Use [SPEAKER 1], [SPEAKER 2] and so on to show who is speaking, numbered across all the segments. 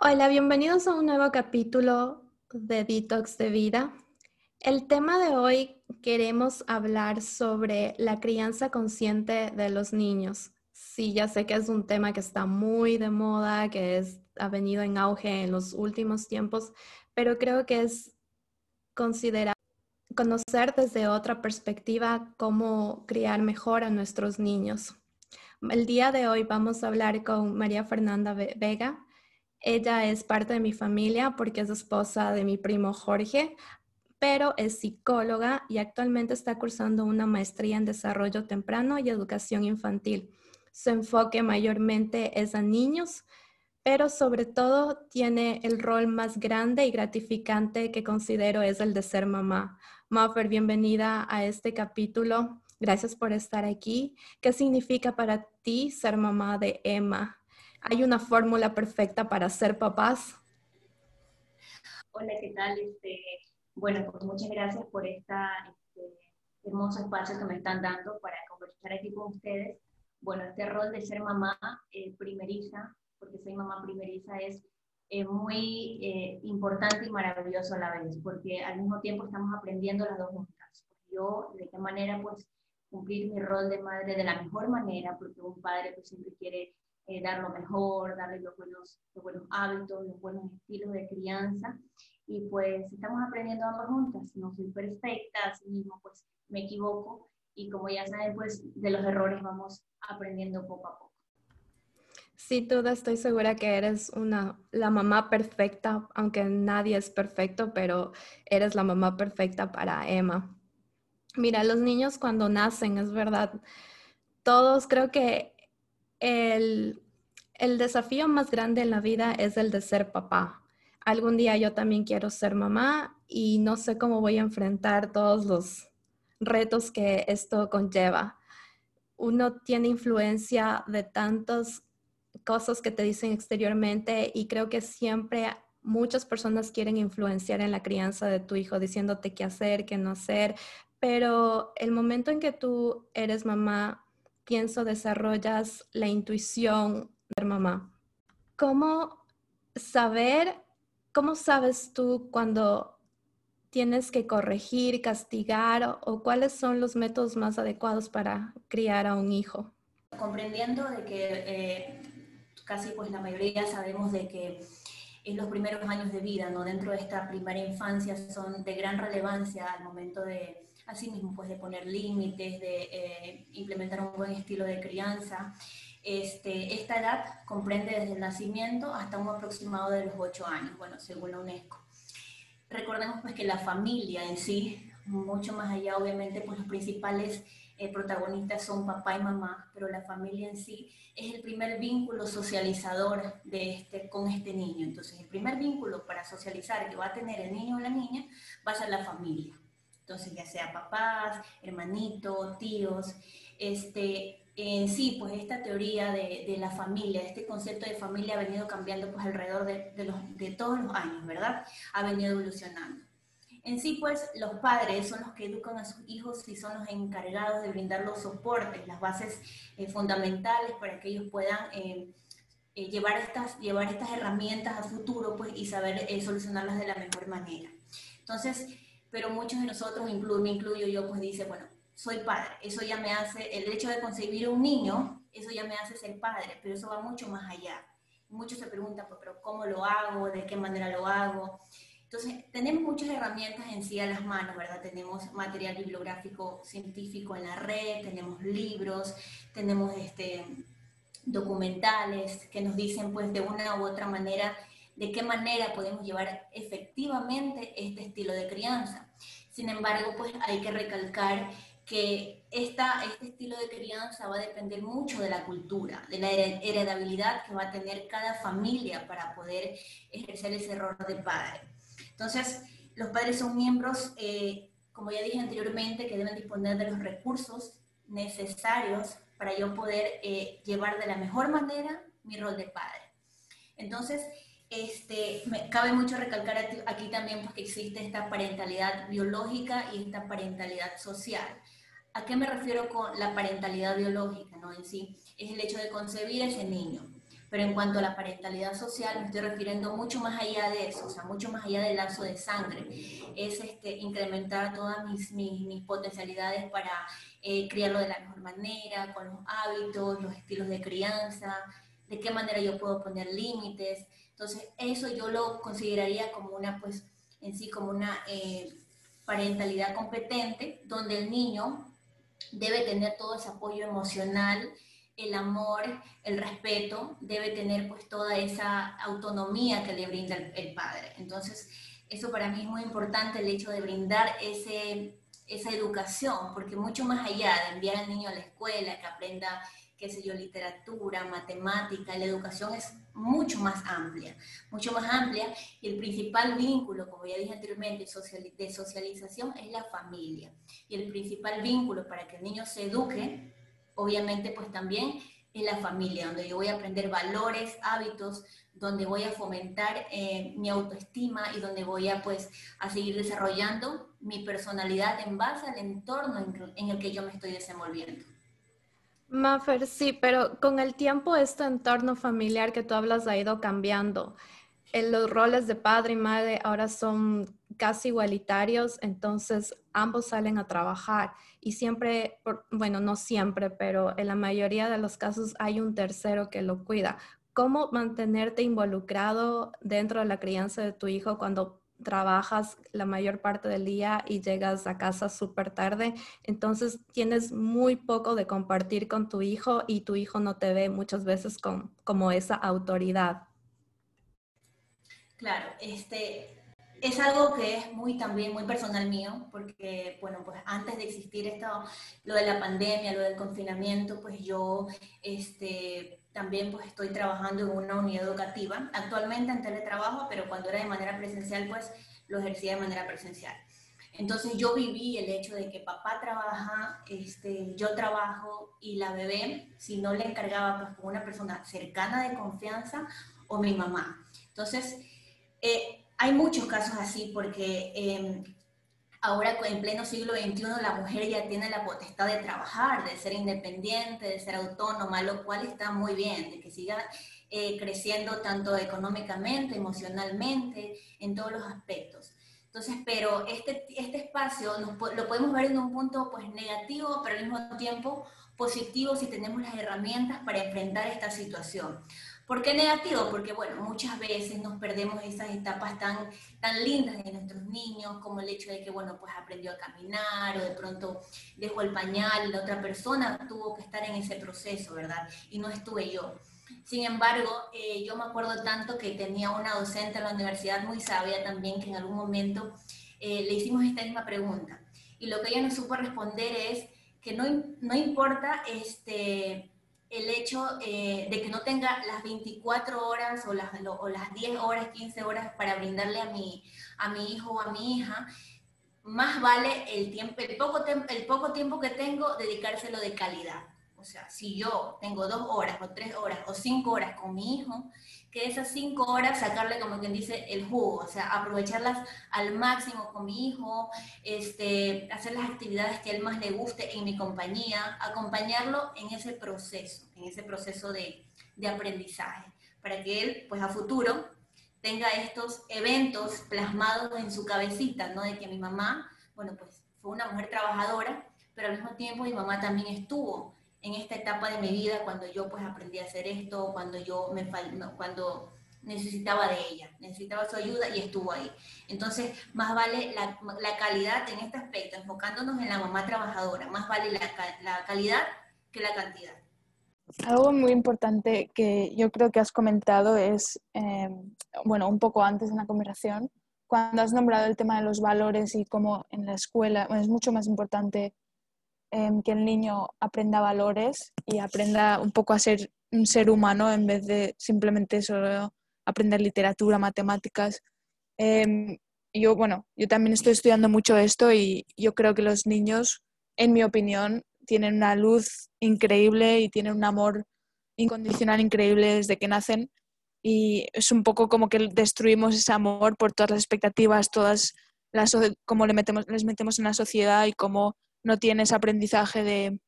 [SPEAKER 1] Hola, bienvenidos a un nuevo capítulo de Detox de Vida. El tema de hoy queremos hablar sobre la crianza consciente de los niños. Sí, ya sé que es un tema que está muy de moda, que es, ha venido en auge en los últimos tiempos, pero creo que es considerar conocer desde otra perspectiva cómo criar mejor a nuestros niños. El día de hoy vamos a hablar con María Fernanda Vega. Ella es parte de mi familia porque es esposa de mi primo Jorge, pero es psicóloga y actualmente está cursando una maestría en desarrollo temprano y educación infantil. Su enfoque mayormente es a niños, pero sobre todo tiene el rol más grande y gratificante que considero es el de ser mamá. Maffer, bienvenida a este capítulo. Gracias por estar aquí. ¿Qué significa para ti ser mamá de Emma? ¿Hay una fórmula perfecta para ser papás?
[SPEAKER 2] Hola, ¿qué tal? Este, bueno, pues muchas gracias por esta este, hermoso espacio que me están dando para conversar aquí con ustedes. Bueno, este rol de ser mamá eh, primeriza, porque soy mamá primeriza, es eh, muy eh, importante y maravilloso a la vez, porque al mismo tiempo estamos aprendiendo las dos juntas. Yo, de qué manera, pues, cumplir mi rol de madre de la mejor manera, porque un padre pues siempre quiere eh, dar lo mejor, darle los buenos, los buenos hábitos, los buenos estilos de crianza. Y pues estamos aprendiendo ambas juntas. No soy perfecta, así mismo pues me equivoco. Y como ya saben, pues de los errores vamos aprendiendo poco a poco.
[SPEAKER 1] Sí, duda, estoy segura que eres una, la mamá perfecta, aunque nadie es perfecto, pero eres la mamá perfecta para Emma. Mira, los niños cuando nacen, es verdad, todos creo que el, desafío más grande en la vida es el de ser papá. Algún día yo también quiero ser mamá y no sé cómo voy a enfrentar todos los retos que esto conlleva. Uno tiene influencia de tantas cosas que te dicen exteriormente y creo que siempre muchas personas quieren influenciar en la crianza de tu hijo diciéndote qué hacer, qué no hacer, pero el momento en que tú eres mamá pienso, desarrollas la intuición de mamá. ¿Cómo saber, cómo sabes tú cuando tienes que corregir, castigar o, cuáles son los métodos más adecuados para criar a un hijo?
[SPEAKER 2] Comprendiendo de que eh, casi pues la mayoría sabemos de que en los primeros años de vida, ¿no? dentro de esta primera infancia, son de gran relevancia al momento de asimismo pues de poner límites, de eh, implementar un buen estilo de crianza. Este, esta edad comprende desde el nacimiento hasta un aproximado de los 8 años, bueno, según la UNESCO. Recordemos pues que la familia en sí, mucho más allá obviamente pues los principales eh, protagonistas son papá y mamá, pero la familia en sí es el primer vínculo socializador de este, con este niño. Entonces, el primer vínculo para socializar que va a tener el niño o la niña va a ser la familia. Entonces, ya sea papás, hermanitos, tíos, este, en sí, pues esta teoría de, de, la familia, este concepto de familia ha venido cambiando pues alrededor de, de, los, de todos los años, ¿verdad? Ha venido evolucionando. En sí, pues los padres son los que educan a sus hijos y son los encargados de brindar los soportes, las bases eh, fundamentales para que ellos puedan eh, eh, llevar, estas, llevar estas herramientas al futuro pues, y saber solucionarlas de la mejor manera. Entonces, pero muchos de nosotros, incluyo, me incluyo yo, pues dice, bueno, soy padre, eso ya me hace, el hecho de concebir un niño, eso ya me hace ser padre, pero eso va mucho más allá. Muchos se preguntan, pues, pero ¿cómo lo hago? ¿De qué manera lo hago? Entonces, tenemos muchas herramientas en sí a las manos, ¿verdad? Tenemos material bibliográfico científico en la red, tenemos libros, tenemos este, documentales que nos dicen, pues, de una u otra manera de qué manera podemos llevar efectivamente este estilo de crianza. Sin embargo, pues hay que recalcar que esta, este estilo de crianza va a depender mucho de la cultura, de la heredabilidad que va a tener cada familia para poder ejercer ese rol de padre. Entonces, los padres son miembros, eh, como ya dije anteriormente, que deben disponer de los recursos necesarios para yo poder eh, llevar de la mejor manera mi rol de padre. Entonces, este, me, cabe mucho recalcar aquí también porque existe esta parentalidad biológica y esta parentalidad social. ¿A qué me refiero con la parentalidad biológica? ¿no? En sí, es el hecho de concebir ese niño. Pero en cuanto a la parentalidad social, me estoy refiriendo mucho más allá de eso, o sea, mucho más allá del lazo de sangre. Es este, incrementar todas mis, mis, potencialidades para eh, criarlo de la mejor manera, con los hábitos, los estilos de crianza, de qué manera yo puedo poner límites. Entonces, eso yo lo consideraría como una, pues, en sí, como una eh, parentalidad competente, donde el niño debe tener todo ese apoyo emocional, el amor, el respeto, debe tener pues toda esa autonomía que le brinda el, padre. Entonces, eso para mí es muy importante, el hecho de brindar ese, esa educación, porque mucho más allá de enviar al niño a la escuela, que aprenda qué sé yo, literatura, matemática, la educación es mucho más amplia, mucho más amplia y el principal vínculo, como ya dije anteriormente, de socialización es la familia. Y el principal vínculo para que el niño se eduque, obviamente, pues también es la familia, donde yo voy a aprender valores, hábitos, donde voy a fomentar eh, mi autoestima y donde voy a pues a seguir desarrollando mi personalidad en base al entorno en el que yo me estoy desenvolviendo.
[SPEAKER 1] Maffer, sí, pero con el tiempo este entorno familiar que tú hablas ha ido cambiando. Eh, los roles de padre y madre ahora son casi igualitarios, entonces ambos salen a trabajar y siempre, bueno, no siempre, pero en la mayoría de los casos hay un tercero que lo cuida. ¿Cómo mantenerte involucrado dentro de la crianza de tu hijo cuando trabajas la mayor parte del día y llegas a casa súper tarde, entonces tienes muy poco de compartir con tu hijo y tu hijo no te ve muchas veces con, como esa autoridad.
[SPEAKER 2] Claro, este, es algo que es muy también muy personal mío, porque, bueno, pues antes de existir esto, lo de la pandemia, lo del confinamiento, pues yo, este, también pues estoy trabajando en una unidad educativa, actualmente en teletrabajo, pero cuando era de manera presencial, pues lo ejercía de manera presencial. Entonces yo viví el hecho de que papá trabaja, este, yo trabajo y la bebé, si no le encargaba pues con una persona cercana de confianza o mi mamá. Entonces, eh, hay muchos casos así porque eh, ahora en pleno siglo XXI la mujer ya tiene la potestad de trabajar, de ser independiente, de ser autónoma, lo cual está muy bien, de que siga eh, creciendo tanto económicamente, emocionalmente, en todos los aspectos. Entonces, pero este, este espacio lo podemos ver en un punto pues negativo, pero al mismo tiempo positivo si tenemos las herramientas para enfrentar esta situación. ¿Por qué negativo? Porque, bueno, muchas veces nos perdemos esas etapas tan, tan lindas de nuestros niños, como el hecho de que, bueno, pues aprendió a caminar o de pronto dejó el pañal la otra persona tuvo que estar en ese proceso, ¿verdad? Y no estuve yo. Sin embargo, eh, yo me acuerdo tanto que tenía una docente en la universidad muy sabia también que en algún momento eh, le hicimos esta misma pregunta. Y lo que ella nos supo responder es que no, no importa este, el hecho eh, de que no tenga las 24 horas o las, o las 10 horas, 15 horas para brindarle a mi, a mi hijo o a mi hija, más vale el, tiempo, el, poco, el poco tiempo que tengo dedicárselo de calidad. O sea, si yo tengo dos horas o tres horas o cinco horas con mi hijo, que esas cinco horas sacarle, como quien dice, el jugo, o sea, aprovecharlas al máximo con mi hijo, este, hacer las actividades que a él más le guste en mi compañía, acompañarlo en ese proceso, en ese proceso de, de aprendizaje, para que él, pues a futuro, tenga estos eventos plasmados en su cabecita, ¿no? De que mi mamá, bueno, pues fue una mujer trabajadora, pero al mismo tiempo mi mamá también estuvo en esta etapa de mi vida cuando yo pues aprendí a hacer esto, cuando yo me cuando necesitaba de ella, necesitaba su ayuda y estuvo ahí. Entonces, más vale la, calidad en este aspecto, enfocándonos en la mamá trabajadora, más vale la, la calidad que la cantidad.
[SPEAKER 3] Algo muy importante que yo creo que has comentado es, em, bueno, un poco antes en la conversación, cuando has nombrado el tema de los valores y cómo en la escuela es mucho más importante Em, que el niño aprenda valores y aprenda un poco a ser un ser humano en vez de simplemente solo aprender literatura, matemáticas. Em, yo, bueno, yo también estoy estudiando mucho esto y yo creo que los niños, en mi opinión, tienen una luz increíble y tienen un amor incondicional increíble desde que nacen y es un poco como que destruimos ese amor por todas las expectativas, todas las cómo le metemos, les metemos en la sociedad y cómo no tienes aprendizaje de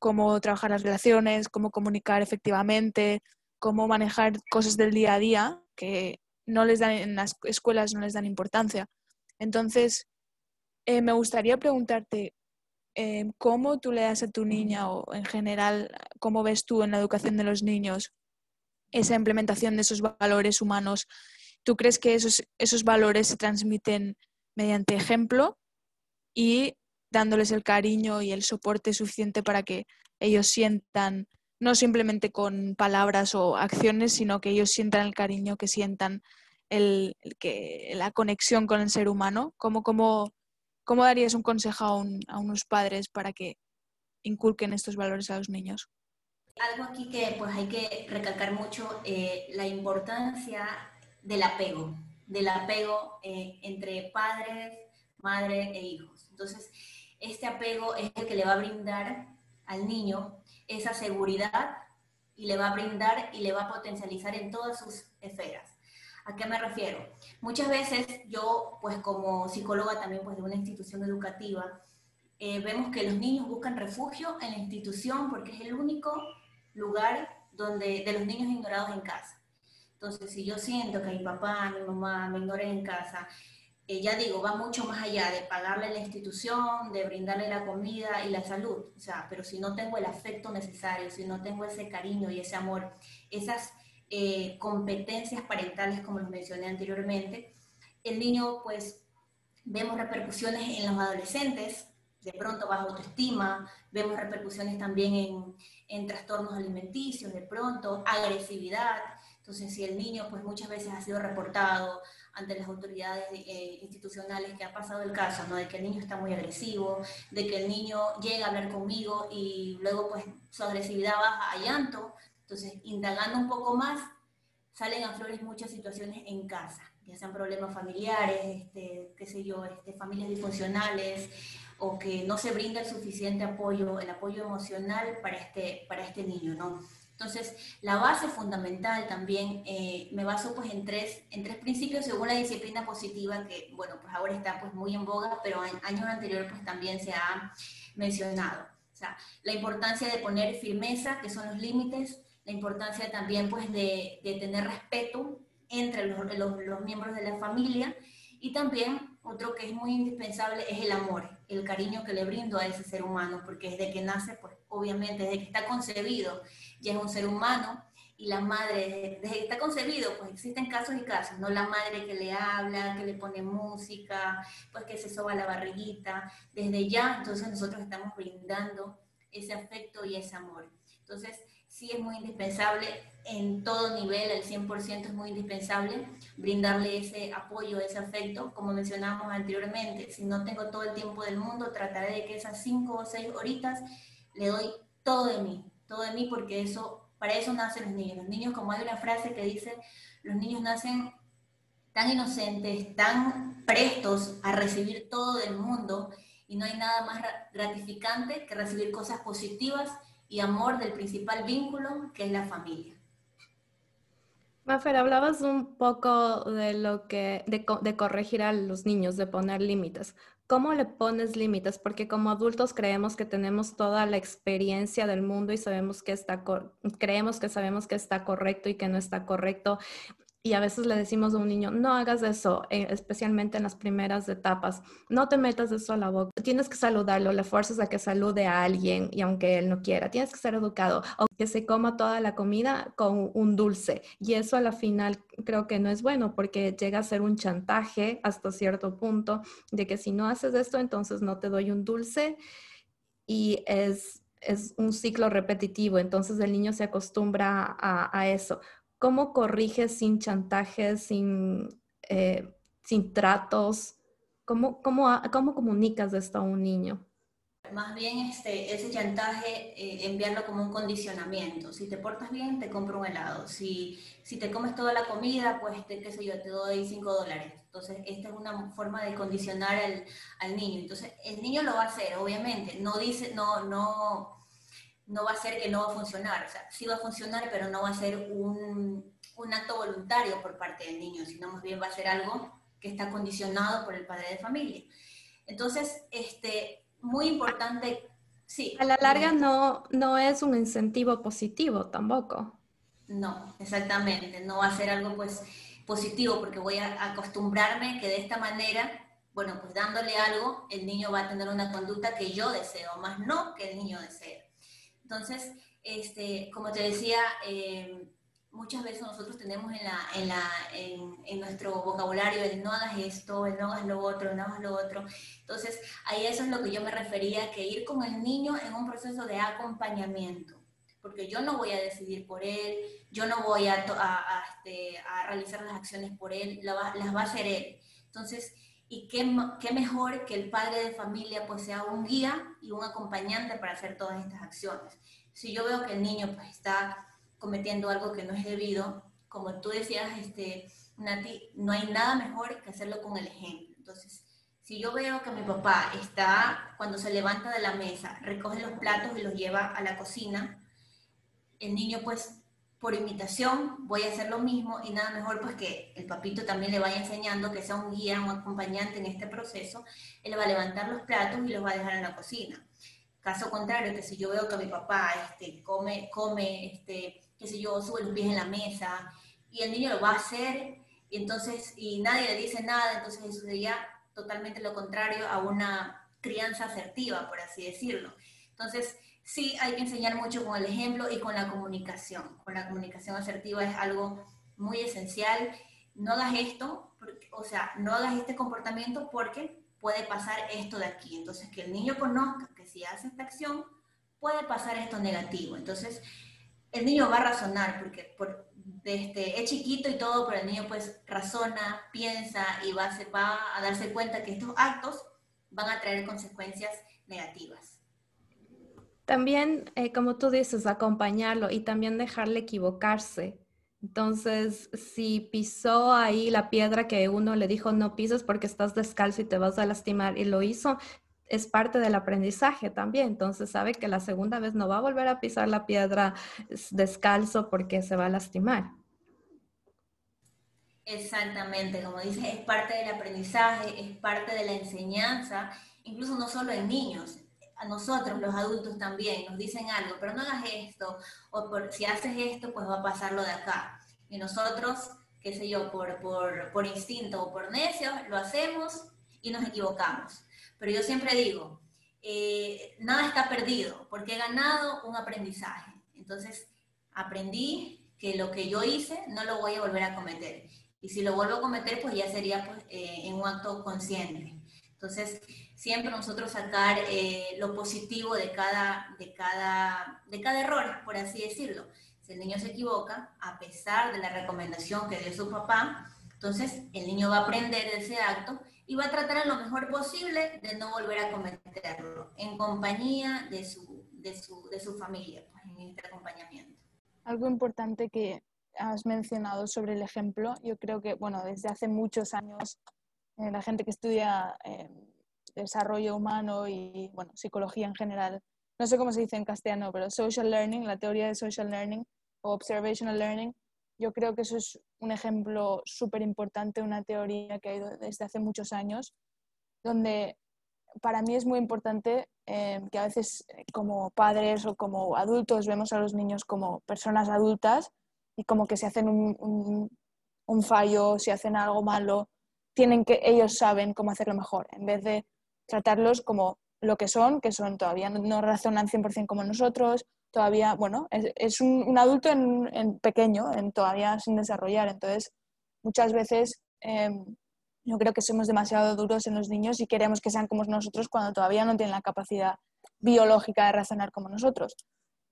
[SPEAKER 3] cómo trabajar las relaciones, cómo comunicar efectivamente, cómo manejar cosas del día a día que no les dan en las escuelas no les dan importancia. Entonces, eh, me gustaría preguntarte eh, cómo tú le das a tu niña o en general, cómo ves tú en la educación de los niños esa implementación de esos valores humanos. ¿Tú crees que esos, esos valores se transmiten mediante ejemplo y dándoles el cariño y el soporte suficiente para que ellos sientan, no simplemente con palabras o acciones, sino que ellos sientan el cariño, que sientan el, que, la conexión con el ser humano? ¿Cómo, cómo, cómo darías un consejo a, a unos padres para que inculquen estos valores a los niños?
[SPEAKER 2] Algo aquí que pues hay que recalcar mucho, eh, la importancia del apego, del apego eh, entre padres, madre e hijos. Entonces, este apego es el que le va a brindar al niño esa seguridad y le va a brindar y le va a potencializar en todas sus esferas. ¿A qué me refiero? Muchas veces yo, pues como psicóloga también pues de una institución educativa, eh, vemos que los niños buscan refugio en la institución porque es el único lugar donde, de los niños ignorados en casa. Entonces, si yo siento que mi papá, mi mamá me ignoran en casa, eh, ya digo, va mucho más allá de pagarle la institución, de brindarle la comida y la salud. O sea, pero si no tengo el afecto necesario, si no tengo ese cariño y ese amor, esas eh, competencias parentales, como los mencioné anteriormente, el niño, pues, vemos repercusiones en los adolescentes, de pronto baja autoestima, vemos repercusiones también en, en trastornos alimenticios, de pronto agresividad. Entonces, si el niño, pues muchas veces ha sido reportado ante las autoridades eh, institucionales que ha pasado el caso, ¿no? De que el niño está muy agresivo, de que el niño llega a hablar conmigo y luego, pues, su agresividad baja a llanto. Entonces, indagando un poco más, salen a flores muchas situaciones en casa, ya sean problemas familiares, este, qué sé yo, este, familias disfuncionales, o que no se brinda el suficiente apoyo, el apoyo emocional para este, para este niño, ¿no? Entonces, la base fundamental también, eh, me baso pues en tres, en tres principios según la disciplina positiva, que bueno, pues ahora está pues muy en boga, pero en años anteriores pues también se ha mencionado. O sea, la importancia de poner firmeza, que son los límites, la importancia también pues de, de tener respeto entre los, los, los miembros de la familia y también otro que es muy indispensable es el amor, el cariño que le brindo a ese ser humano, porque desde que nace, pues obviamente, desde que está concebido, ya es un ser humano, y la madre, desde que está concebido, pues existen casos y casos, ¿no? La madre que le habla, que le pone música, pues que se soba la barriguita, desde ya, entonces nosotros estamos brindando ese afecto y ese amor. Entonces, sí es muy indispensable en todo nivel, el 100% es muy indispensable brindarle ese apoyo, ese afecto, como mencionamos anteriormente. Si no tengo todo el tiempo del mundo, trataré de que esas cinco o seis horitas le doy todo de mí, todo de mí, porque eso, para eso nacen los niños. Los niños, como hay una frase que dice, los niños nacen tan inocentes, tan prestos a recibir todo del mundo, y no hay nada más gratificante que recibir cosas positivas y amor del principal vínculo que es la familia.
[SPEAKER 1] Mafer, hablabas un poco de lo que, de, corregir a los niños, de poner límites. ¿Cómo le pones límites? Porque como adultos creemos que tenemos toda la experiencia del mundo y sabemos que está, creemos que sabemos que está correcto y que no está correcto y a veces le decimos a un niño, no hagas eso, eh, especialmente en las primeras etapas, no te metas eso a la boca, tienes que saludarlo, le fuerzas a que salude a alguien y aunque él no quiera, tienes que ser educado o que se coma toda la comida con un dulce y eso a la final creo que no es bueno porque llega a ser un chantaje hasta cierto punto de que si no haces esto entonces no te doy un dulce y es es un ciclo repetitivo, entonces el niño se acostumbra a, a, eso. ¿Cómo corriges sin chantajes, sin, eh, sin tratos? ¿Cómo, cómo, ¿Cómo comunicas esto a un niño?
[SPEAKER 2] Más bien este, ese chantaje, eh, enviarlo como un condicionamiento. Si te portas bien, te compro un helado. Si, si te comes toda la comida, pues, te, qué sé yo, te doy 5 dólares. Entonces, esta es una forma de condicionar al, al, niño. Entonces, el niño lo va a hacer, obviamente. No dice, no, no, no va a ser que no va a funcionar, o sea, sí va a funcionar, pero no va a ser un, un acto voluntario por parte del niño, sino más bien va a ser algo que está condicionado por el padre de familia. Entonces, este, muy importante, sí.
[SPEAKER 1] A la larga no, no es un incentivo positivo tampoco.
[SPEAKER 2] No, exactamente, no va a ser algo pues positivo porque voy a acostumbrarme que de esta manera, bueno, pues dándole algo, el niño va a tener una conducta que yo deseo, más no que el niño desee. Entonces, este, como te decía, eh, muchas veces nosotros tenemos en, la, en, la, en, nuestro vocabulario el no hagas esto, el no hagas lo otro, el no hagas lo otro. Entonces, ahí eso es lo que yo me refería, que ir con el niño en un proceso de acompañamiento, porque yo no voy a decidir por él, yo no voy a, a, este, a realizar las acciones por él, las va a hacer él. Entonces, y qué, qué, mejor que el padre de familia pues sea un guía y un acompañante para hacer todas estas acciones. Si yo veo que el niño pues está cometiendo algo que no es debido, como tú decías, este, Nati, no hay nada mejor que hacerlo con el ejemplo. Entonces, si yo veo que mi papá está, cuando se levanta de la mesa, recoge los platos y los lleva a la cocina, el niño pues por imitación voy a hacer lo mismo y nada mejor pues que el papito también le vaya enseñando que sea un guía, un acompañante en este proceso, él va a levantar los platos y los va a dejar en la cocina. Caso contrario, que si yo veo que mi papá este, come, come este, qué sé yo, sube los pies en la mesa, y el niño lo va a hacer, y entonces, y nadie le dice nada, entonces eso sería totalmente lo contrario a una crianza asertiva, por así decirlo. Entonces, sí hay que enseñar mucho con el ejemplo y con la comunicación. Con la comunicación asertiva es algo muy esencial. No hagas esto, o sea, no hagas este comportamiento porque puede pasar esto de aquí. Entonces, que el niño conozca que si hace esta acción, puede pasar esto negativo. Entonces, el niño va a razonar, porque por, este, es chiquito y todo, pero el niño pues razona, piensa y va, se va a darse cuenta que estos actos van a traer consecuencias negativas.
[SPEAKER 1] También, eh, como tú dices, acompañarlo y también dejarle equivocarse. Entonces, si pisó ahí la piedra que uno le dijo no pises porque estás descalzo y te vas a lastimar y lo hizo, es parte del aprendizaje también. Entonces sabe que la segunda vez no va a volver a pisar la piedra descalzo porque se va a lastimar.
[SPEAKER 2] Exactamente, como dices, es parte del aprendizaje, es parte de la enseñanza, incluso no solo en niños, nosotros los adultos también nos dicen algo, pero no hagas esto, o por, si haces esto, pues va a pasar lo de acá. Y nosotros, qué sé yo, por, por, por instinto o por necio, lo hacemos y nos equivocamos. Pero yo siempre digo, eh, nada está perdido, porque he ganado un aprendizaje. Entonces, aprendí que lo que yo hice no lo voy a volver a cometer. Y si lo vuelvo a cometer, pues ya sería pues, eh, en un acto consciente. Entonces, siempre nosotros sacar eh, lo positivo de cada, de, cada, de cada error, por así decirlo. Si el niño se equivoca, a pesar de la recomendación que dio su papá, entonces el niño va a aprender de ese acto y va a tratar lo mejor posible de no volver a cometerlo en compañía de su, de su, de su familia, pues, en este acompañamiento.
[SPEAKER 3] Algo importante que has mencionado sobre el ejemplo, yo creo que, bueno, desde hace muchos años eh, la gente que estudia eh, desarrollo humano y, bueno, psicología en general, no sé cómo se dice en castellano, pero social learning, la teoría de social learning o observational learning, yo creo que eso es un ejemplo súper importante, una teoría que ha ido desde hace muchos años, donde para mí es muy importante eh, que a veces eh, como padres o como adultos vemos a los niños como personas adultas y como que si hacen un, un, fallo, si hacen algo malo, tienen que, ellos saben cómo hacerlo mejor, en vez de tratarlos como lo que son, que son todavía no, razonan 100% como nosotros, todavía, bueno, es, un, adulto en, pequeño, en todavía sin desarrollar. Entonces, muchas veces em, yo creo que somos demasiado duros en los niños y queremos que sean como nosotros cuando todavía no tienen la capacidad biológica de razonar como nosotros.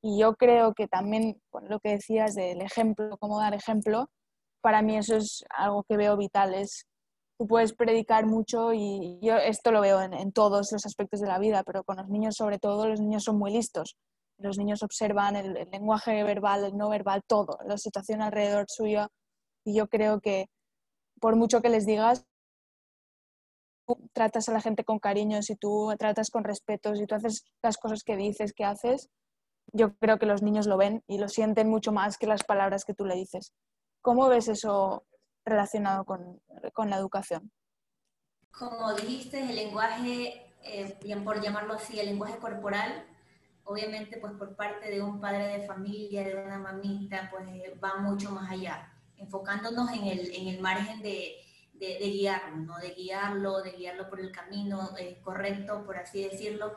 [SPEAKER 3] Y yo creo que también lo que decías del ejemplo, cómo dar ejemplo, para mí eso es algo que veo vital. Es, tú puedes predicar mucho y yo esto lo veo en, todos los aspectos de la vida, pero con los niños sobre todo, los niños son muy listos los niños observan el, lenguaje verbal, el no verbal, todo, la situación alrededor suyo. Y yo creo que por mucho que les digas, tú tratas a la gente con cariño, si tú tratas con respeto, si tú haces las cosas que dices, que haces, yo creo que los niños lo ven y lo sienten mucho más que las palabras que tú le dices. ¿Cómo ves eso relacionado con, la educación?
[SPEAKER 2] Como dijiste, el lenguaje, eh, por llamarlo así, el lenguaje corporal obviamente pues por parte de un padre de familia, de una mamita, pues va mucho más allá, enfocándonos en el, en el margen de, de, guiarlo, ¿no? de guiarlo, de guiarlo por el camino eh, correcto, por así decirlo,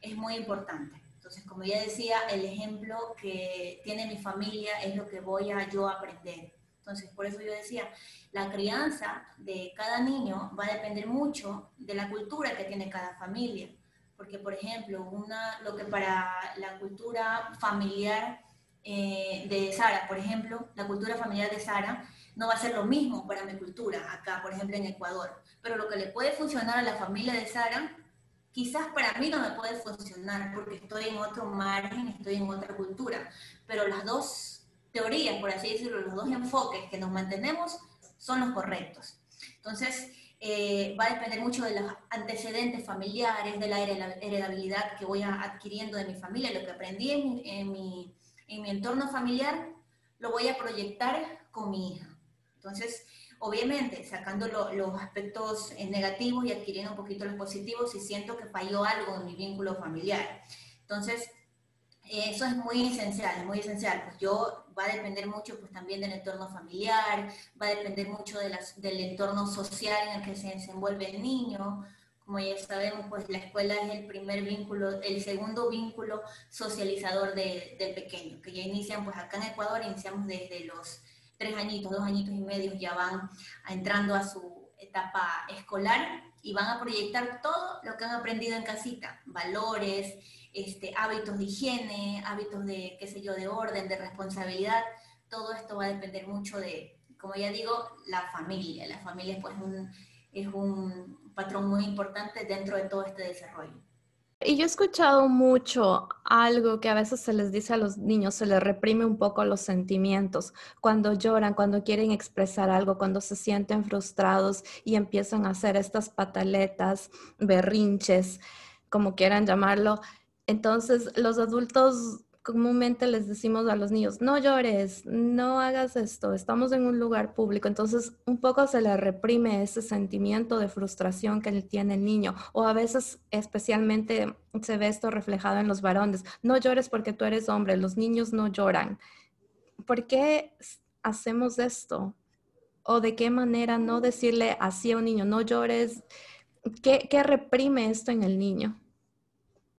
[SPEAKER 2] es muy importante. Entonces, como ya decía, el ejemplo que tiene mi familia es lo que voy a yo aprender. Entonces, por eso yo decía, la crianza de cada niño va a depender mucho de la cultura que tiene cada familia. Porque, por ejemplo, una, lo que para la cultura familiar eh, de Sara, por ejemplo, la cultura familiar de Sara no va a ser lo mismo para mi cultura acá, por ejemplo, en Ecuador. Pero lo que le puede funcionar a la familia de Sara, quizás para mí no me puede funcionar porque estoy en otro margen, estoy en otra cultura. Pero las dos teorías, por así decirlo, los dos enfoques que nos mantenemos son los correctos. Entonces, eh, va a depender mucho de los antecedentes familiares, de la heredabilidad que voy adquiriendo de mi familia, lo que aprendí en mi, en mi, entorno familiar, lo voy a proyectar con mi hija. Entonces, obviamente, sacando los aspectos eh, negativos y adquiriendo un poquito los positivos, si siento que falló algo en mi vínculo familiar. Entonces, eso es muy esencial, es muy esencial. Pues yo va a depender mucho pues también del entorno familiar, va a depender mucho de del entorno social en el que se desenvuelve el niño. Como ya sabemos, pues la escuela es el primer vínculo, el segundo vínculo socializador del pequeño, que ya inician, pues acá en Ecuador iniciamos desde los tres añitos, dos añitos y medio, ya van entrando a su etapa escolar y van a proyectar todo lo que han aprendido en casita, valores, este, hábitos de higiene, hábitos de, qué sé yo, de orden, de responsabilidad, todo esto va a depender mucho de, como ya digo, la familia. La familia pues un, es un patrón muy importante dentro de todo este desarrollo.
[SPEAKER 1] Y yo he escuchado mucho algo que a veces se les dice a los niños, se les reprime un poco los sentimientos cuando lloran, cuando quieren expresar algo, cuando se sienten frustrados y empiezan a hacer estas pataletas, berrinches, como quieran llamarlo. Entonces, los adultos comúnmente les decimos a los niños, no llores, no hagas esto, estamos en un lugar público. Entonces, un poco se le reprime ese sentimiento de frustración que tiene el niño. O a veces, especialmente, se ve esto reflejado en los varones. No llores porque tú eres hombre, los niños no lloran. ¿Por qué hacemos esto? ¿O de qué manera no decirle así a un niño, no llores? ¿Qué, qué reprime esto en el niño?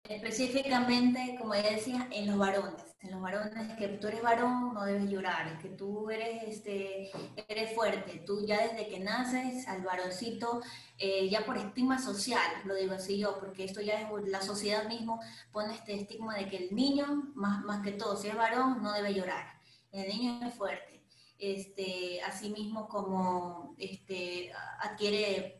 [SPEAKER 2] Específicamente, como ya decía, en los varones. En los varones, que tú eres varón, no debes llorar, que tú eres, este, eres fuerte. Tú ya desde que naces, al varoncito, eh, ya por estigma social, lo digo así yo, porque esto ya es la sociedad mismo, pone este estigma de que el niño, más, más que todo, si es varón, no debe llorar. El niño es fuerte. Este, así mismo como este, adquiere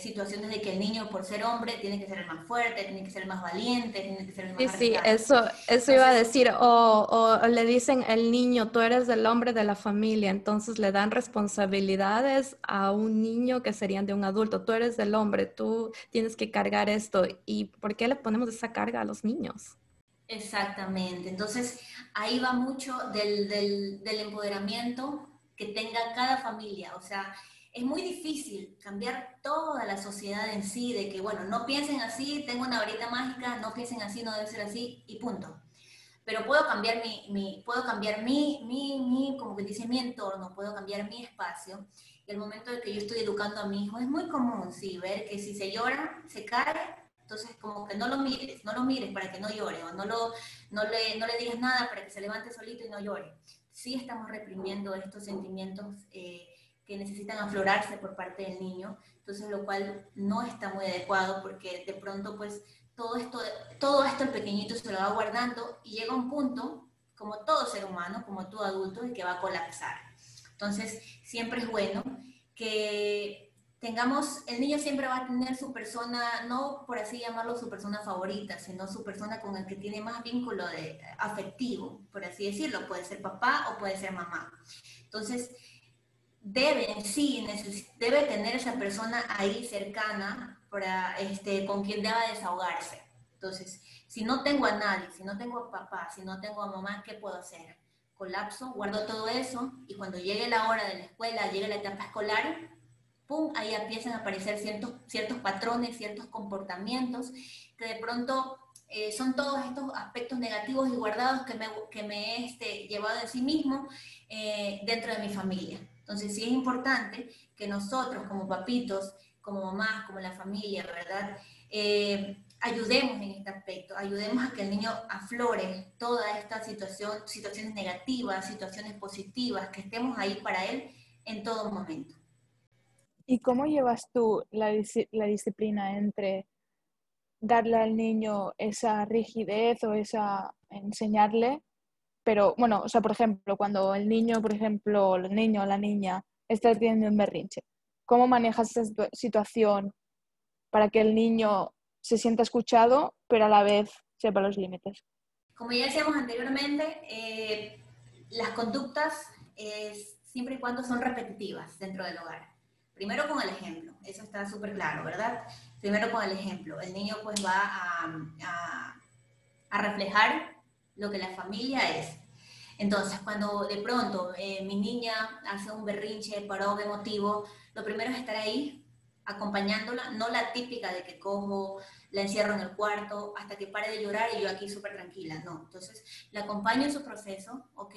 [SPEAKER 2] situaciones de que el niño por ser hombre tiene que ser el más fuerte, tiene que ser el más valiente, tiene que ser el más...
[SPEAKER 1] Sí, sí, eso, eso iba a decir, o, o, le dicen el niño, tú eres el hombre de la familia, entonces le dan responsabilidades a un niño que serían de un adulto, tú eres el hombre, tú tienes que cargar esto, ¿y por qué le ponemos esa carga a los niños?
[SPEAKER 2] Exactamente, entonces ahí va mucho del, del, del empoderamiento que tenga cada familia, o sea, es muy difícil cambiar toda la sociedad en sí, de que, bueno, no piensen así, tengo una varita mágica, no piensen así, no debe ser así, y punto. Pero puedo cambiar mi, puedo cambiar mi, mi, mi, como que dice, mi entorno, puedo cambiar mi espacio. Y el momento de que yo estoy educando a mi hijo, es muy común, sí, ver que si se llora, se cae, entonces como que no lo mires, no lo mires para que no llore, o no, lo, no, le, no le digas nada para que se levante solito y no llore. Sí estamos reprimiendo estos sentimientos. Eh, que necesitan aflorarse por parte del niño, entonces lo cual no está muy adecuado porque de pronto pues todo esto, todo esto el pequeñito se lo va guardando y llega un punto, como todo ser humano, como todo adulto, y que va a colapsar. Entonces siempre es bueno que tengamos, el niño siempre va a tener su persona, no por así llamarlo su persona favorita, sino su persona con el que tiene más vínculo afectivo, por así decirlo. Puede ser papá o puede ser mamá. Entonces, debe, sí, debe tener esa persona ahí cercana para, este, con quien deba desahogarse. Entonces, si no tengo a nadie, si no tengo a papá, si no tengo a mamá, ¿qué puedo hacer? Colapso, guardo todo eso y cuando llegue la hora de la escuela, llegue la etapa escolar, ¡pum! Ahí empiezan a aparecer ciertos, ciertos patrones, ciertos comportamientos que de pronto eh, son todos estos aspectos negativos y guardados que me, que me he este, llevado en sí mismo eh, dentro de mi familia. Entonces sí es importante que nosotros como papitos, como mamás, como la familia, ¿verdad? Eh, ayudemos en este aspecto, ayudemos a que el niño aflore toda esta situación, situaciones negativas, situaciones positivas, que estemos ahí para él en todo momento.
[SPEAKER 3] ¿Y cómo llevas tú la, la disciplina entre darle al niño esa rigidez o esa enseñarle, pero bueno, o sea, por ejemplo, cuando el niño, por ejemplo, el niño o la niña está teniendo un berrinche, ¿cómo manejas esa situación para que el niño se sienta escuchado, pero a la vez sepa los límites?
[SPEAKER 2] Como ya decíamos anteriormente, eh, las conductas siempre y cuando son repetitivas dentro del hogar. Primero con el ejemplo, eso está súper claro, ¿verdad? Primero con el ejemplo, el niño pues va a, a, reflejar lo que la familia es. Entonces, cuando de pronto eh, mi niña hace un berrinche por de motivo, lo primero es estar ahí acompañándola, no la típica de que cojo, la encierro en el cuarto hasta que pare de llorar y yo aquí súper tranquila, no. Entonces, la acompaño en su proceso, ¿ok?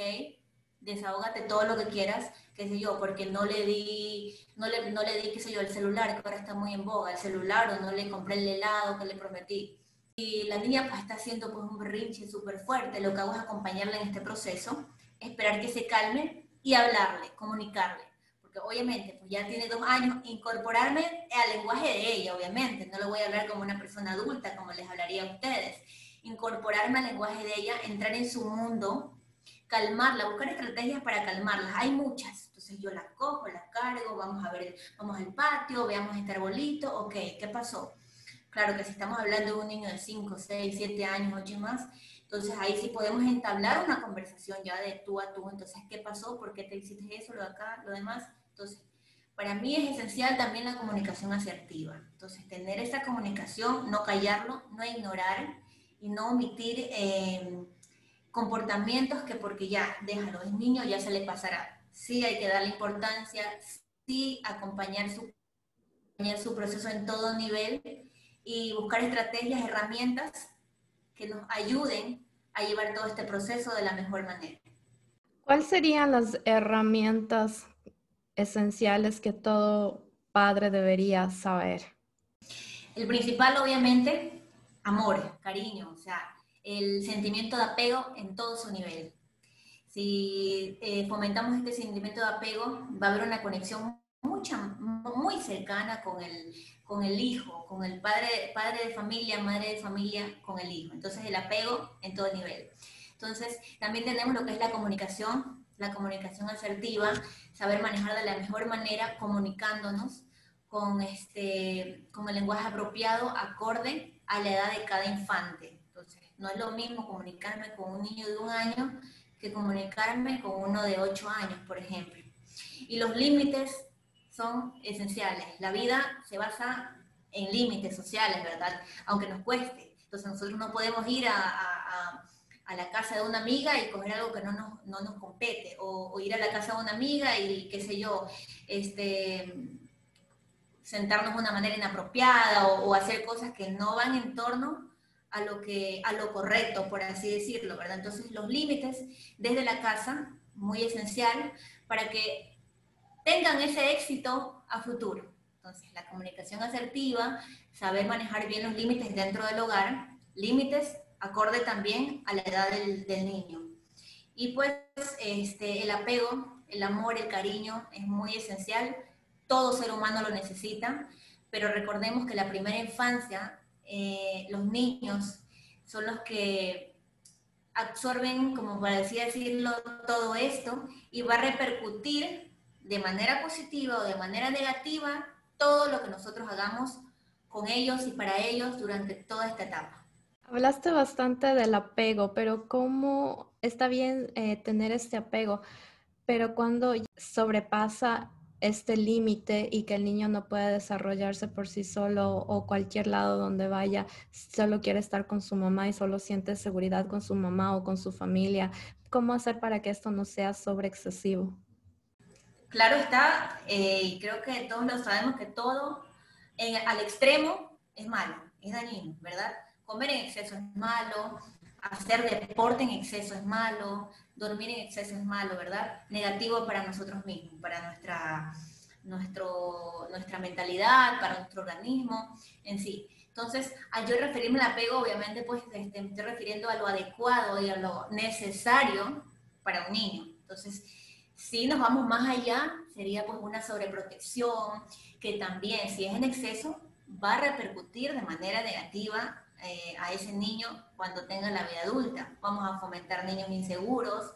[SPEAKER 2] desahógate todo lo que quieras, qué sé yo, porque no le di, no le, no le di, qué sé yo, el celular, que ahora está muy en boga, el celular, o no le compré el helado que le prometí. Y la niña pues está haciendo pues un berrinche súper fuerte, lo que hago es acompañarla en este proceso, esperar que se calme y hablarle, comunicarle. Porque obviamente, pues ya tiene dos años, incorporarme al lenguaje de ella, obviamente. No le voy a hablar como una persona adulta, como les hablaría a ustedes. Incorporarme al lenguaje de ella, entrar en su mundo, calmarla, buscar estrategias para calmarlas. Hay muchas. Entonces yo las cojo, las cargo, vamos a ver, vamos al patio, veamos este arbolito, ok, ¿qué pasó? Claro que si estamos hablando de un niño de 5, 6, 7 años, 8 y más, entonces ahí sí podemos entablar una conversación ya de tú a tú. Entonces, ¿qué pasó? ¿Por qué te hiciste eso, lo de acá, lo demás? Entonces, para mí es esencial también la comunicación asertiva. Entonces, tener esa comunicación, no callarlo, no ignorar y no omitir eh, comportamientos que porque ya, déjalo, es niño, ya se le pasará. Sí hay que darle importancia, sí acompañar su, acompañar su proceso en todo nivel y buscar estrategias, herramientas que nos ayuden a llevar todo este proceso de la mejor manera.
[SPEAKER 1] ¿Cuáles serían las herramientas esenciales que todo padre debería saber?
[SPEAKER 2] El principal, obviamente, amor, cariño, o sea, el sentimiento de apego en todo su nivel. Si eh, fomentamos este sentimiento de apego, va a haber una conexión mucha, muy cercana con el, con el hijo, con el padre, padre de familia, madre de familia, con el hijo. Entonces, el apego en todo nivel. Entonces, también tenemos lo que es la comunicación, la comunicación asertiva, saber manejar de la mejor manera, comunicándonos con, este, con el lenguaje apropiado, acorde a la edad de cada infante. No es lo mismo comunicarme con un niño de un año que comunicarme con uno de ocho años, por ejemplo. Y los límites son esenciales. La vida se basa en límites sociales, ¿verdad? Aunque nos cueste. Entonces nosotros no podemos ir a, la casa de una amiga y coger algo que no nos, no nos compete, o, ir a la casa de una amiga y, qué sé yo, este, sentarnos de una manera inapropiada o, o hacer cosas que no van en torno a lo, que, a lo correcto, por así decirlo, ¿verdad? Entonces los límites desde la casa, muy esencial, para que tengan ese éxito a futuro. Entonces, la comunicación asertiva, saber manejar bien los límites dentro del hogar, límites acorde también a la edad del, del niño. Y pues este, el apego, el amor, el cariño es muy esencial, todo ser humano lo necesita, pero recordemos que la primera infancia eh, los niños son los que absorben, como para decirlo, todo esto y va a repercutir de manera positiva o de manera negativa todo lo que nosotros hagamos con ellos y para ellos durante toda esta etapa.
[SPEAKER 1] Hablaste bastante del apego, pero ¿cómo está bien eh, tener este apego? Pero cuando sobrepasa este límite y que el niño no puede desarrollarse por sí solo o cualquier lado donde vaya, solo quiere estar con su mamá y solo siente seguridad con su mamá o con su familia. ¿Cómo hacer para que esto no sea sobre excesivo?
[SPEAKER 2] Claro está, eh, y creo que todos lo sabemos que todo al extremo es malo, es dañino, ¿verdad? comer en exceso es malo, hacer deporte en exceso es malo, dormir en exceso es malo, ¿verdad? Negativo para nosotros mismos, para nuestra, nuestra mentalidad, para nuestro organismo en sí. Entonces, al yo referirme al apego, obviamente, pues este, me estoy refiriendo a lo adecuado y a lo necesario para un niño. Entonces, si nos vamos más allá, sería pues una sobreprotección que también, si es en exceso, va a repercutir de manera negativa eh, a ese niño cuando tenga la vida adulta. Vamos a fomentar niños inseguros,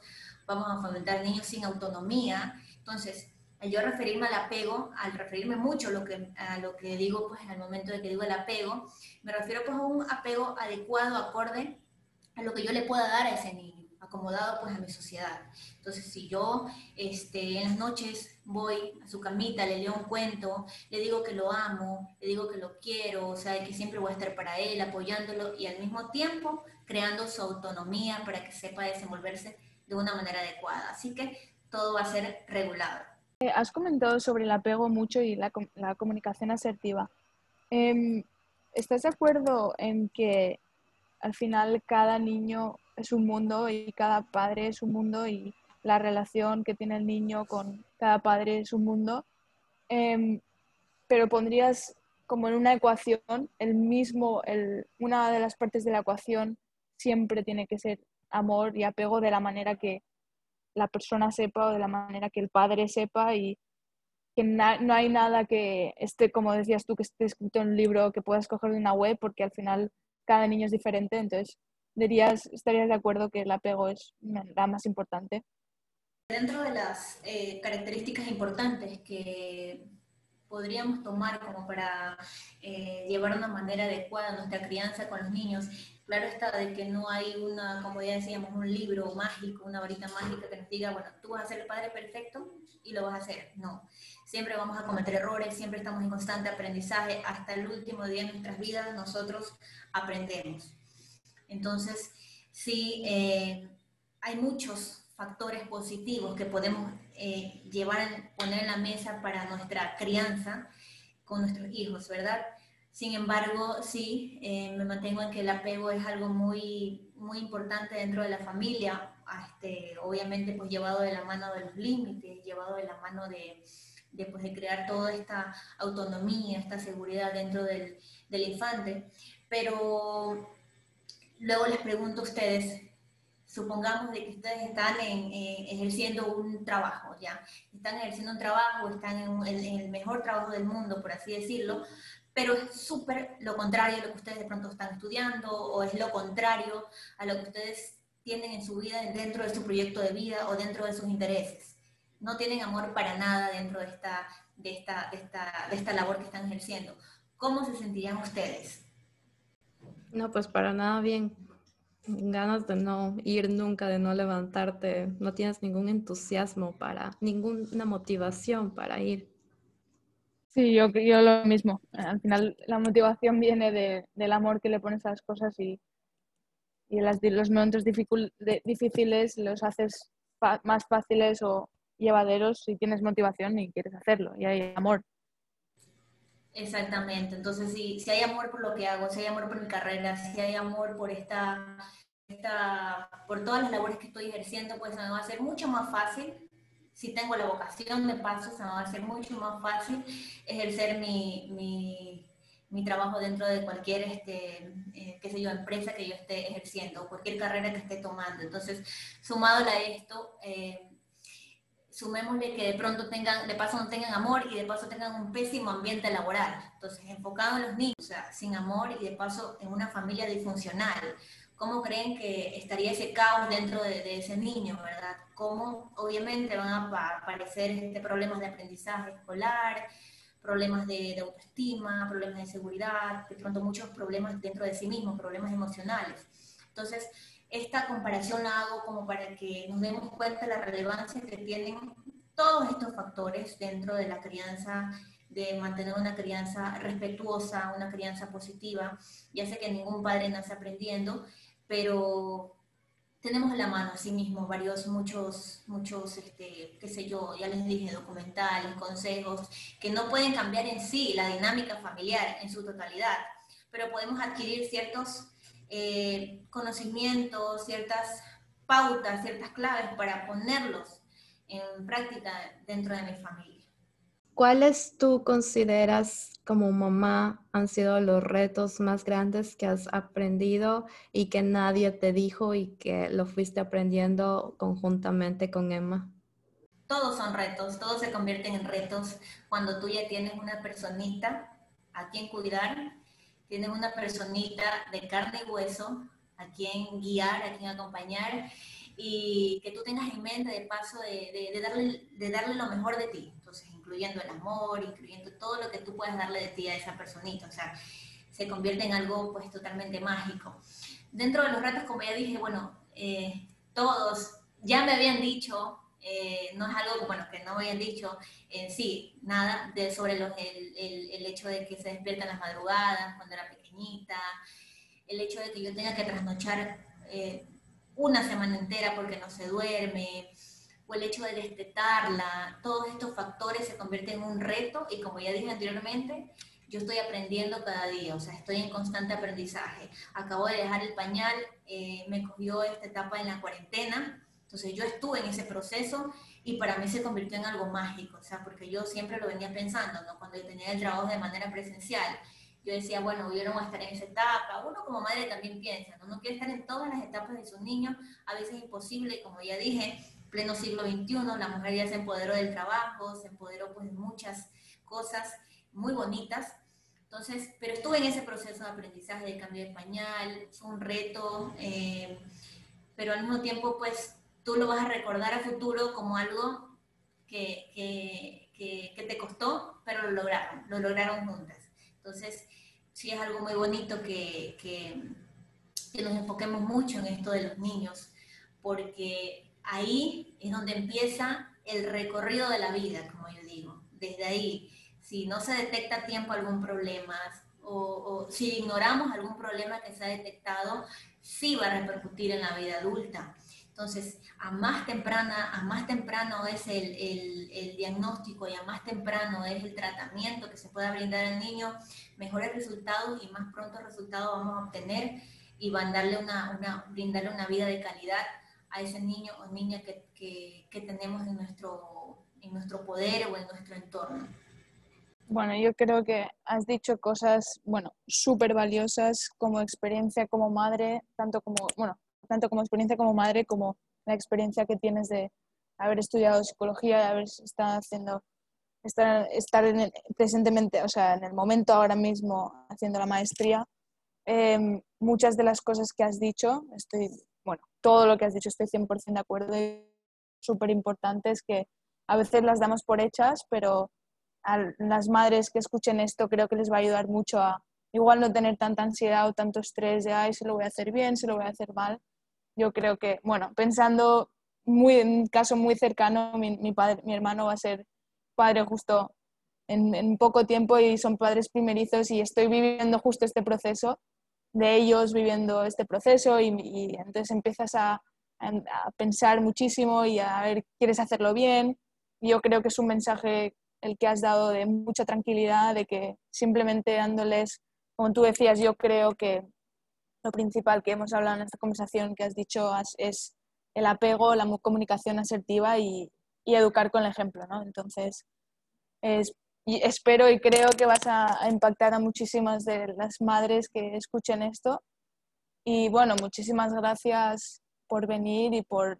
[SPEAKER 2] vamos a fomentar niños sin autonomía. Entonces, al yo referirme al apego, al referirme mucho a lo que, a lo que digo, pues en el momento de que digo el apego, me refiero pues a un apego adecuado, acorde a lo que yo le pueda dar a ese niño acomodado pues a mi sociedad. Entonces, si yo este, en las noches voy a su camita, le leo un cuento, le digo que lo amo, le digo que lo quiero, o sea, que siempre voy a estar para él, apoyándolo y al mismo tiempo creando su autonomía para que sepa desenvolverse de una manera adecuada. Así que todo va a ser regulado.
[SPEAKER 3] Eh, has comentado sobre el apego mucho y la, la comunicación asertiva. Em, ¿Estás de acuerdo en que al final cada niño es un mundo y cada padre es un mundo y la relación que tiene el niño con cada padre es un mundo. Em, pero pondrías como en una ecuación, el mismo, el, una de las partes de la ecuación siempre tiene que ser amor y apego de la manera que la persona sepa o de la manera que el padre sepa y que no hay nada que esté, como decías tú, que esté escrito en un libro que puedas coger de una web porque al final cada niño es diferente, entonces dirías, estarías de acuerdo que el apego es la más importante.
[SPEAKER 2] Dentro de las eh, características importantes que podríamos tomar como para eh, llevar una manera adecuada nuestra crianza con los niños, claro está de que no hay una, como ya decíamos, un libro mágico, una varita mágica que nos diga, bueno, tú vas a ser el padre perfecto y lo vas a hacer. No, siempre vamos a cometer errores, siempre estamos en constante aprendizaje, hasta el último día de nuestras vidas nosotros aprendemos. Entonces, sí, eh, hay muchos factores positivos que podemos eh, llevar, poner en la mesa para nuestra crianza con nuestros hijos, ¿verdad? Sin embargo, sí, eh, me mantengo en que el apego es algo muy, muy importante dentro de la familia, este, obviamente pues llevado de la mano de los límites, llevado de la mano de, de, pues, de crear toda esta autonomía, esta seguridad dentro del, del infante. Pero luego les pregunto a ustedes, supongamos de que ustedes están eh, ejerciendo un trabajo, ¿ya? Están ejerciendo un trabajo, están en, en el mejor trabajo del mundo, por así decirlo, pero es súper lo contrario a lo que ustedes de pronto están estudiando o es lo contrario a lo que ustedes tienen en su vida dentro de su proyecto de vida o dentro de sus intereses. No tienen amor para nada dentro de esta, de esta, de esta, de esta labor que están ejerciendo. ¿Cómo se sentirían ustedes?
[SPEAKER 1] No, pues para nada bien. Ganas de no ir nunca, de no levantarte, no tienes ningún entusiasmo para, ninguna motivación para ir.
[SPEAKER 3] Sí, yo, yo lo mismo. Al final la motivación viene de, del amor que le pones a las cosas y, y los momentos difíciles los haces más fáciles o llevaderos si tienes motivación y quieres hacerlo y hay amor.
[SPEAKER 2] Exactamente, entonces si, si hay amor por lo que hago, si hay amor por mi carrera, si hay amor por esta, esta, por todas las labores que estoy ejerciendo, pues me va a ser mucho más fácil. Si tengo la vocación de paso, se me va a hacer mucho más fácil ejercer mi, mi, mi trabajo dentro de cualquier, este, eh, qué sé yo, empresa que yo esté ejerciendo cualquier carrera que esté tomando. Entonces, sumado a esto, eh, sumémosle que de pronto tengan, de paso no tengan amor y de paso tengan un pésimo ambiente laboral. Entonces, enfocado en los niños, o sea, sin amor y de paso en una familia disfuncional. ¿Cómo creen que estaría ese caos dentro de, ese niño, verdad? ¿Cómo obviamente van a aparecer este, problemas de aprendizaje escolar, problemas de, de autoestima, problemas de seguridad, de pronto muchos problemas dentro de sí mismo, problemas emocionales? Entonces, esta comparación la hago como para que nos demos cuenta de la relevancia que tienen todos estos factores dentro de la crianza, de mantener una crianza respetuosa, una crianza positiva. Ya sé que ningún padre nace aprendiendo, pero tenemos en la mano así mismo varios, muchos, muchos, este, qué sé yo, ya les dije, documentales, consejos, que no pueden cambiar en sí la dinámica familiar en su totalidad, pero podemos adquirir ciertos eh, conocimientos, ciertas pautas, ciertas claves para ponerlos en práctica dentro de mi familia.
[SPEAKER 1] ¿Cuáles tú consideras como mamá han sido los retos más grandes que has aprendido y que nadie te dijo y que lo fuiste aprendiendo conjuntamente con Emma?
[SPEAKER 2] Todos son retos, todos se convierten en retos cuando tú ya tienes una personita a quien cuidar, tienes una personita de carne y hueso a quien guiar, a quien acompañar y que tú tengas en mente de paso de, darle, de darle lo mejor de ti, entonces incluyendo el amor, incluyendo todo lo que tú puedas darle de ti a esa personita, o sea, se convierte en algo pues totalmente mágico. Dentro de los retos, como ya dije, bueno, eh, todos ya me habían dicho, eh, no es algo bueno, que no me habían dicho en sí, nada de, sobre los, el, el, hecho de que se despiertan las madrugadas cuando era pequeñita, el hecho de que yo tenga que trasnochar eh, una semana entera porque no se duerme, o el hecho de destetarla, todos estos factores se convierten en un reto y como ya dije anteriormente, yo estoy aprendiendo cada día, o sea, estoy en constante aprendizaje. Acabo de dejar el pañal, eh, me cogió esta etapa en la cuarentena, entonces yo estuve en ese proceso y para mí se convirtió en algo mágico, o sea, porque yo siempre lo venía pensando, ¿no? Cuando yo tenía el trabajo de manera presencial, yo decía, bueno, yo no voy a estar en esa etapa. Uno como madre también piensa, ¿no? Uno quiere estar en todas las etapas de sus niños, a veces es imposible, como ya dije, pleno siglo XXI, la mujer ya se empoderó del trabajo, se empoderó pues de muchas cosas muy bonitas. Entonces, pero estuve en ese proceso de aprendizaje, de cambio de pañal, fue un reto, eh, pero al mismo tiempo pues tú lo vas a recordar a futuro como algo que, que, que, te costó, pero lo lograron, lo lograron juntas. Entonces, sí es algo muy bonito que, que, que, nos enfoquemos mucho en esto de los niños, porque ahí es donde empieza el recorrido de la vida, como yo digo. Desde ahí, si no se detecta a tiempo algún problema o, o si ignoramos algún problema que se ha detectado, sí va a repercutir en la vida adulta. Entonces, a más temprana, a más temprano es el, el, el, diagnóstico y a más temprano es el tratamiento que se pueda brindar al niño, mejores resultados y más pronto resultados vamos a obtener y van a darle una, una, brindarle una vida de calidad a ese niño o niña que, que, que tenemos en nuestro, en nuestro poder o en nuestro entorno.
[SPEAKER 3] Bueno, yo creo que has dicho cosas, bueno, súper valiosas como experiencia como madre, tanto como, bueno, tanto como experiencia como madre, como la experiencia que tienes de haber estudiado psicología, de haber estado haciendo, estar, estar en presentemente, o sea, en el momento ahora mismo haciendo la maestría. Eh, muchas de las cosas que has dicho, estoy, bueno, todo lo que has dicho estoy 100% de acuerdo y súper importantes que a veces las damos por hechas, pero a las madres que escuchen esto creo que les va a ayudar mucho a igual no tener tanta ansiedad o tanto estrés de, ay, se lo voy a hacer bien, se lo voy a hacer mal, yo creo que, bueno, pensando muy, en un caso muy cercano, mi, mi, padre, mi hermano va a ser padre justo en, poco tiempo y son padres primerizos y estoy viviendo justo este proceso de ellos viviendo este proceso y, y entonces empiezas a, a, pensar muchísimo y a ver, quieres hacerlo bien. Yo creo que es un mensaje el que has dado de mucha tranquilidad, de que simplemente dándoles, como tú decías, yo creo que lo principal que hemos hablado en esta conversación que has dicho es el apego, la comunicación asertiva y, y educar con el ejemplo, ¿no? Entonces, espero y creo que vas a, a, impactar a muchísimas de las madres que escuchen esto. Y bueno, muchísimas gracias por venir y por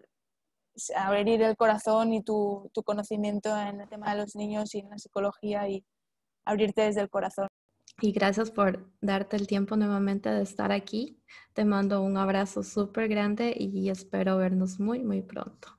[SPEAKER 3] abrir el corazón y tu, tu conocimiento en el tema de los niños y en la psicología y abrirte desde el corazón.
[SPEAKER 1] Y gracias por darte el tiempo nuevamente de estar aquí. Te mando un abrazo súper grande y espero vernos muy, muy pronto.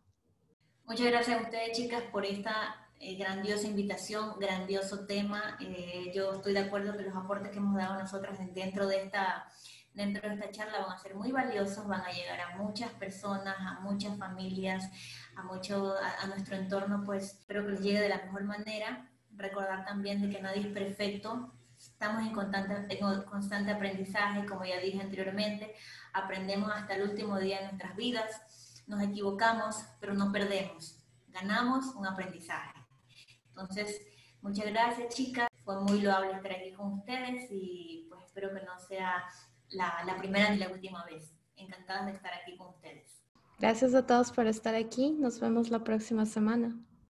[SPEAKER 2] Muchas gracias a ustedes, chicas, por esta eh, grandiosa invitación, grandioso tema. Eh, yo estoy de acuerdo que los aportes que hemos dado nosotras dentro de esta dentro de esta charla van a ser muy valiosos, van a llegar a muchas personas, a muchas familias, a, mucho, a, a nuestro entorno, pues espero que les llegue de la mejor manera. Recordar también de que nadie es perfecto, Estamos en constante, en constante aprendizaje, como ya dije anteriormente, aprendemos hasta el último día de nuestras vidas, nos equivocamos, pero no perdemos, ganamos un aprendizaje. Entonces, muchas gracias chicas, fue muy loable estar aquí con ustedes y pues espero que no sea la, la primera ni la última vez. Encantadas de estar aquí con ustedes.
[SPEAKER 1] Gracias a todos por estar aquí. Nos vemos la próxima semana.